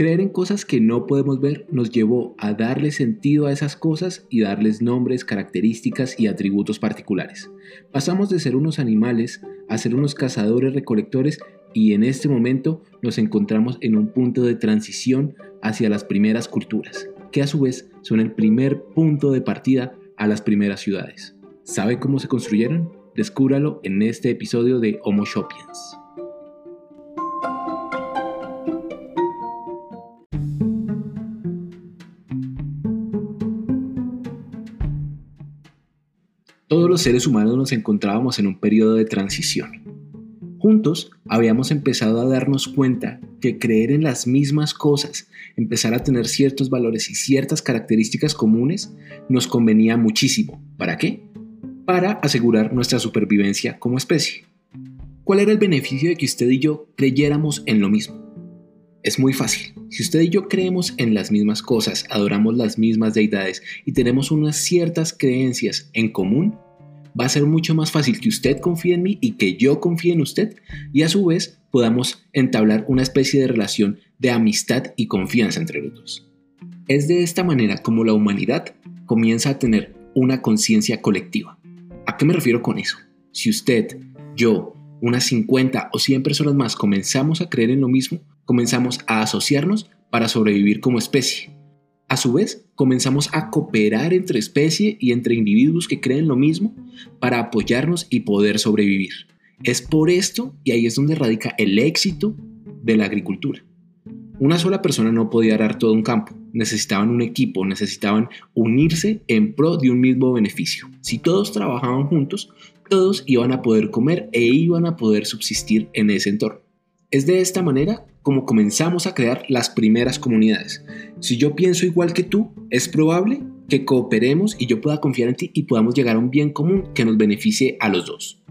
Creer en cosas que no podemos ver nos llevó a darle sentido a esas cosas y darles nombres, características y atributos particulares. Pasamos de ser unos animales a ser unos cazadores recolectores y en este momento nos encontramos en un punto de transición hacia las primeras culturas, que a su vez son el primer punto de partida a las primeras ciudades. ¿Sabe cómo se construyeron? Descúbralo en este episodio de Homo Shopiens. Todos los seres humanos nos encontrábamos en un periodo de transición. Juntos habíamos empezado a darnos cuenta que creer en las mismas cosas, empezar a tener ciertos valores y ciertas características comunes, nos convenía muchísimo. ¿Para qué? Para asegurar nuestra supervivencia como especie. ¿Cuál era el beneficio de que usted y yo creyéramos en lo mismo? Es muy fácil. Si usted y yo creemos en las mismas cosas, adoramos las mismas deidades y tenemos unas ciertas creencias en común, va a ser mucho más fácil que usted confíe en mí y que yo confíe en usted y a su vez podamos entablar una especie de relación de amistad y confianza entre los dos. Es de esta manera como la humanidad comienza a tener una conciencia colectiva. ¿A qué me refiero con eso? Si usted, yo, unas 50 o 100 personas más comenzamos a creer en lo mismo, comenzamos a asociarnos para sobrevivir como especie. A su vez, comenzamos a cooperar entre especie y entre individuos que creen lo mismo para apoyarnos y poder sobrevivir. Es por esto, y ahí es donde radica el éxito de la agricultura. Una sola persona no podía arar todo un campo, necesitaban un equipo, necesitaban unirse en pro de un mismo beneficio. Si todos trabajaban juntos, todos iban a poder comer e iban a poder subsistir en ese entorno. Es de esta manera como comenzamos a crear las primeras comunidades. Si yo pienso igual que tú, es probable que cooperemos y yo pueda confiar en ti y podamos llegar a un bien común que nos beneficie a los dos.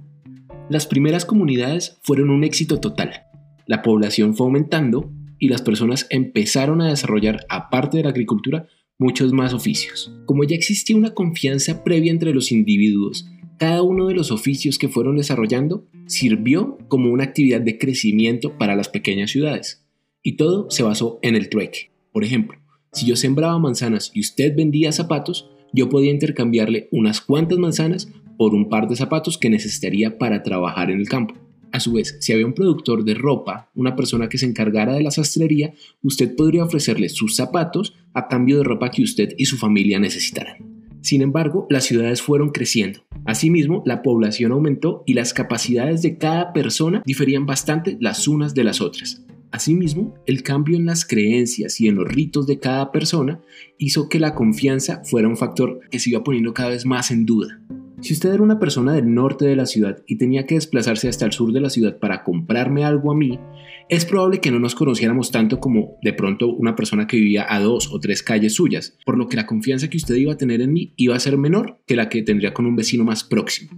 Las primeras comunidades fueron un éxito total. La población fue aumentando y las personas empezaron a desarrollar, aparte de la agricultura, muchos más oficios. Como ya existía una confianza previa entre los individuos, cada uno de los oficios que fueron desarrollando sirvió como una actividad de crecimiento para las pequeñas ciudades. Y todo se basó en el trueque. Por ejemplo, si yo sembraba manzanas y usted vendía zapatos, yo podía intercambiarle unas cuantas manzanas por un par de zapatos que necesitaría para trabajar en el campo. A su vez, si había un productor de ropa, una persona que se encargara de la sastrería, usted podría ofrecerle sus zapatos a cambio de ropa que usted y su familia necesitaran. Sin embargo, las ciudades fueron creciendo. Asimismo, la población aumentó y las capacidades de cada persona diferían bastante las unas de las otras. Asimismo, el cambio en las creencias y en los ritos de cada persona hizo que la confianza fuera un factor que se iba poniendo cada vez más en duda. Si usted era una persona del norte de la ciudad y tenía que desplazarse hasta el sur de la ciudad para comprarme algo a mí, es probable que no nos conociéramos tanto como de pronto una persona que vivía a dos o tres calles suyas, por lo que la confianza que usted iba a tener en mí iba a ser menor que la que tendría con un vecino más próximo.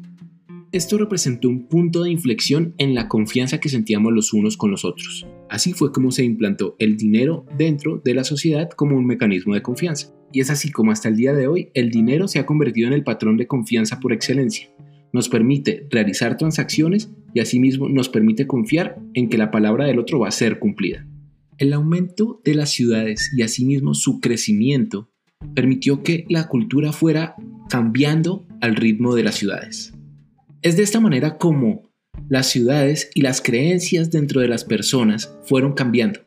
Esto representó un punto de inflexión en la confianza que sentíamos los unos con los otros. Así fue como se implantó el dinero dentro de la sociedad como un mecanismo de confianza. Y es así como hasta el día de hoy el dinero se ha convertido en el patrón de confianza por excelencia. Nos permite realizar transacciones y asimismo nos permite confiar en que la palabra del otro va a ser cumplida. El aumento de las ciudades y asimismo su crecimiento permitió que la cultura fuera cambiando al ritmo de las ciudades. Es de esta manera como las ciudades y las creencias dentro de las personas fueron cambiando.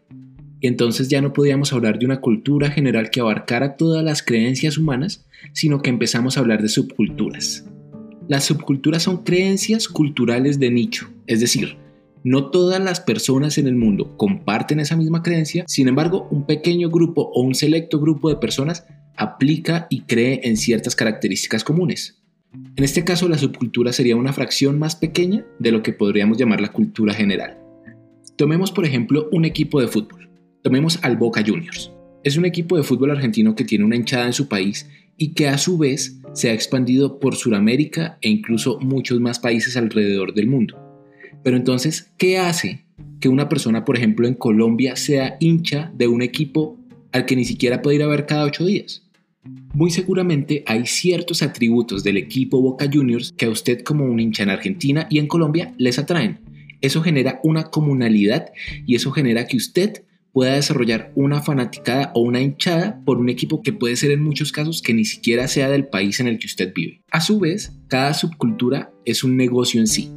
Entonces ya no podíamos hablar de una cultura general que abarcara todas las creencias humanas, sino que empezamos a hablar de subculturas. Las subculturas son creencias culturales de nicho, es decir, no todas las personas en el mundo comparten esa misma creencia, sin embargo, un pequeño grupo o un selecto grupo de personas aplica y cree en ciertas características comunes. En este caso, la subcultura sería una fracción más pequeña de lo que podríamos llamar la cultura general. Tomemos, por ejemplo, un equipo de fútbol. Tomemos al Boca Juniors. Es un equipo de fútbol argentino que tiene una hinchada en su país y que a su vez se ha expandido por Sudamérica e incluso muchos más países alrededor del mundo. Pero entonces, ¿qué hace que una persona, por ejemplo, en Colombia sea hincha de un equipo al que ni siquiera puede ir a ver cada ocho días? Muy seguramente hay ciertos atributos del equipo Boca Juniors que a usted como un hincha en Argentina y en Colombia les atraen. Eso genera una comunalidad y eso genera que usted pueda desarrollar una fanaticada o una hinchada por un equipo que puede ser en muchos casos que ni siquiera sea del país en el que usted vive. A su vez, cada subcultura es un negocio en sí.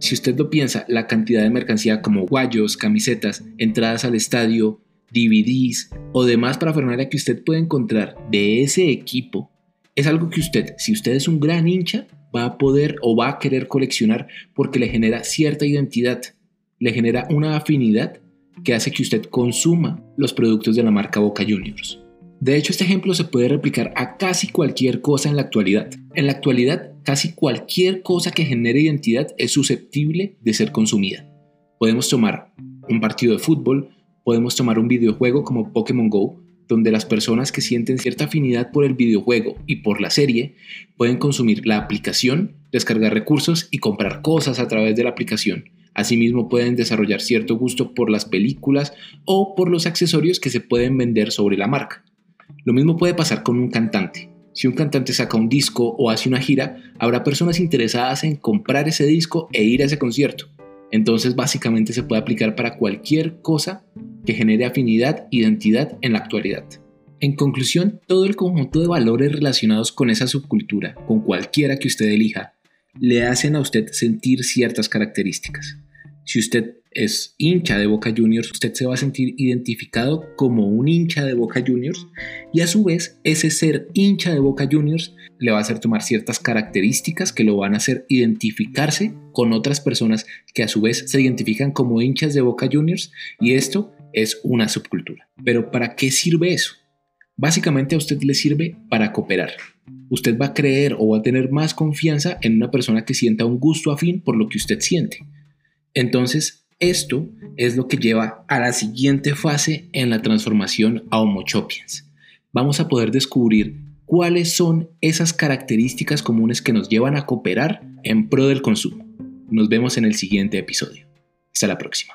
Si usted lo piensa, la cantidad de mercancía como guayos, camisetas, entradas al estadio, DVDs o demás para parafernalia que usted puede encontrar de ese equipo es algo que usted, si usted es un gran hincha, va a poder o va a querer coleccionar porque le genera cierta identidad, le genera una afinidad que hace que usted consuma los productos de la marca Boca Juniors. De hecho, este ejemplo se puede replicar a casi cualquier cosa en la actualidad. En la actualidad, casi cualquier cosa que genere identidad es susceptible de ser consumida. Podemos tomar un partido de fútbol, podemos tomar un videojuego como Pokémon Go, donde las personas que sienten cierta afinidad por el videojuego y por la serie pueden consumir la aplicación, descargar recursos y comprar cosas a través de la aplicación. Asimismo pueden desarrollar cierto gusto por las películas o por los accesorios que se pueden vender sobre la marca. Lo mismo puede pasar con un cantante. Si un cantante saca un disco o hace una gira, habrá personas interesadas en comprar ese disco e ir a ese concierto. Entonces básicamente se puede aplicar para cualquier cosa que genere afinidad, identidad en la actualidad. En conclusión, todo el conjunto de valores relacionados con esa subcultura, con cualquiera que usted elija, le hacen a usted sentir ciertas características. Si usted es hincha de Boca Juniors, usted se va a sentir identificado como un hincha de Boca Juniors y a su vez ese ser hincha de Boca Juniors le va a hacer tomar ciertas características que lo van a hacer identificarse con otras personas que a su vez se identifican como hinchas de Boca Juniors y esto es una subcultura. Pero ¿para qué sirve eso? Básicamente a usted le sirve para cooperar. Usted va a creer o va a tener más confianza en una persona que sienta un gusto afín por lo que usted siente. Entonces, esto es lo que lleva a la siguiente fase en la transformación a Homo Chopiens. Vamos a poder descubrir cuáles son esas características comunes que nos llevan a cooperar en pro del consumo. Nos vemos en el siguiente episodio. Hasta la próxima.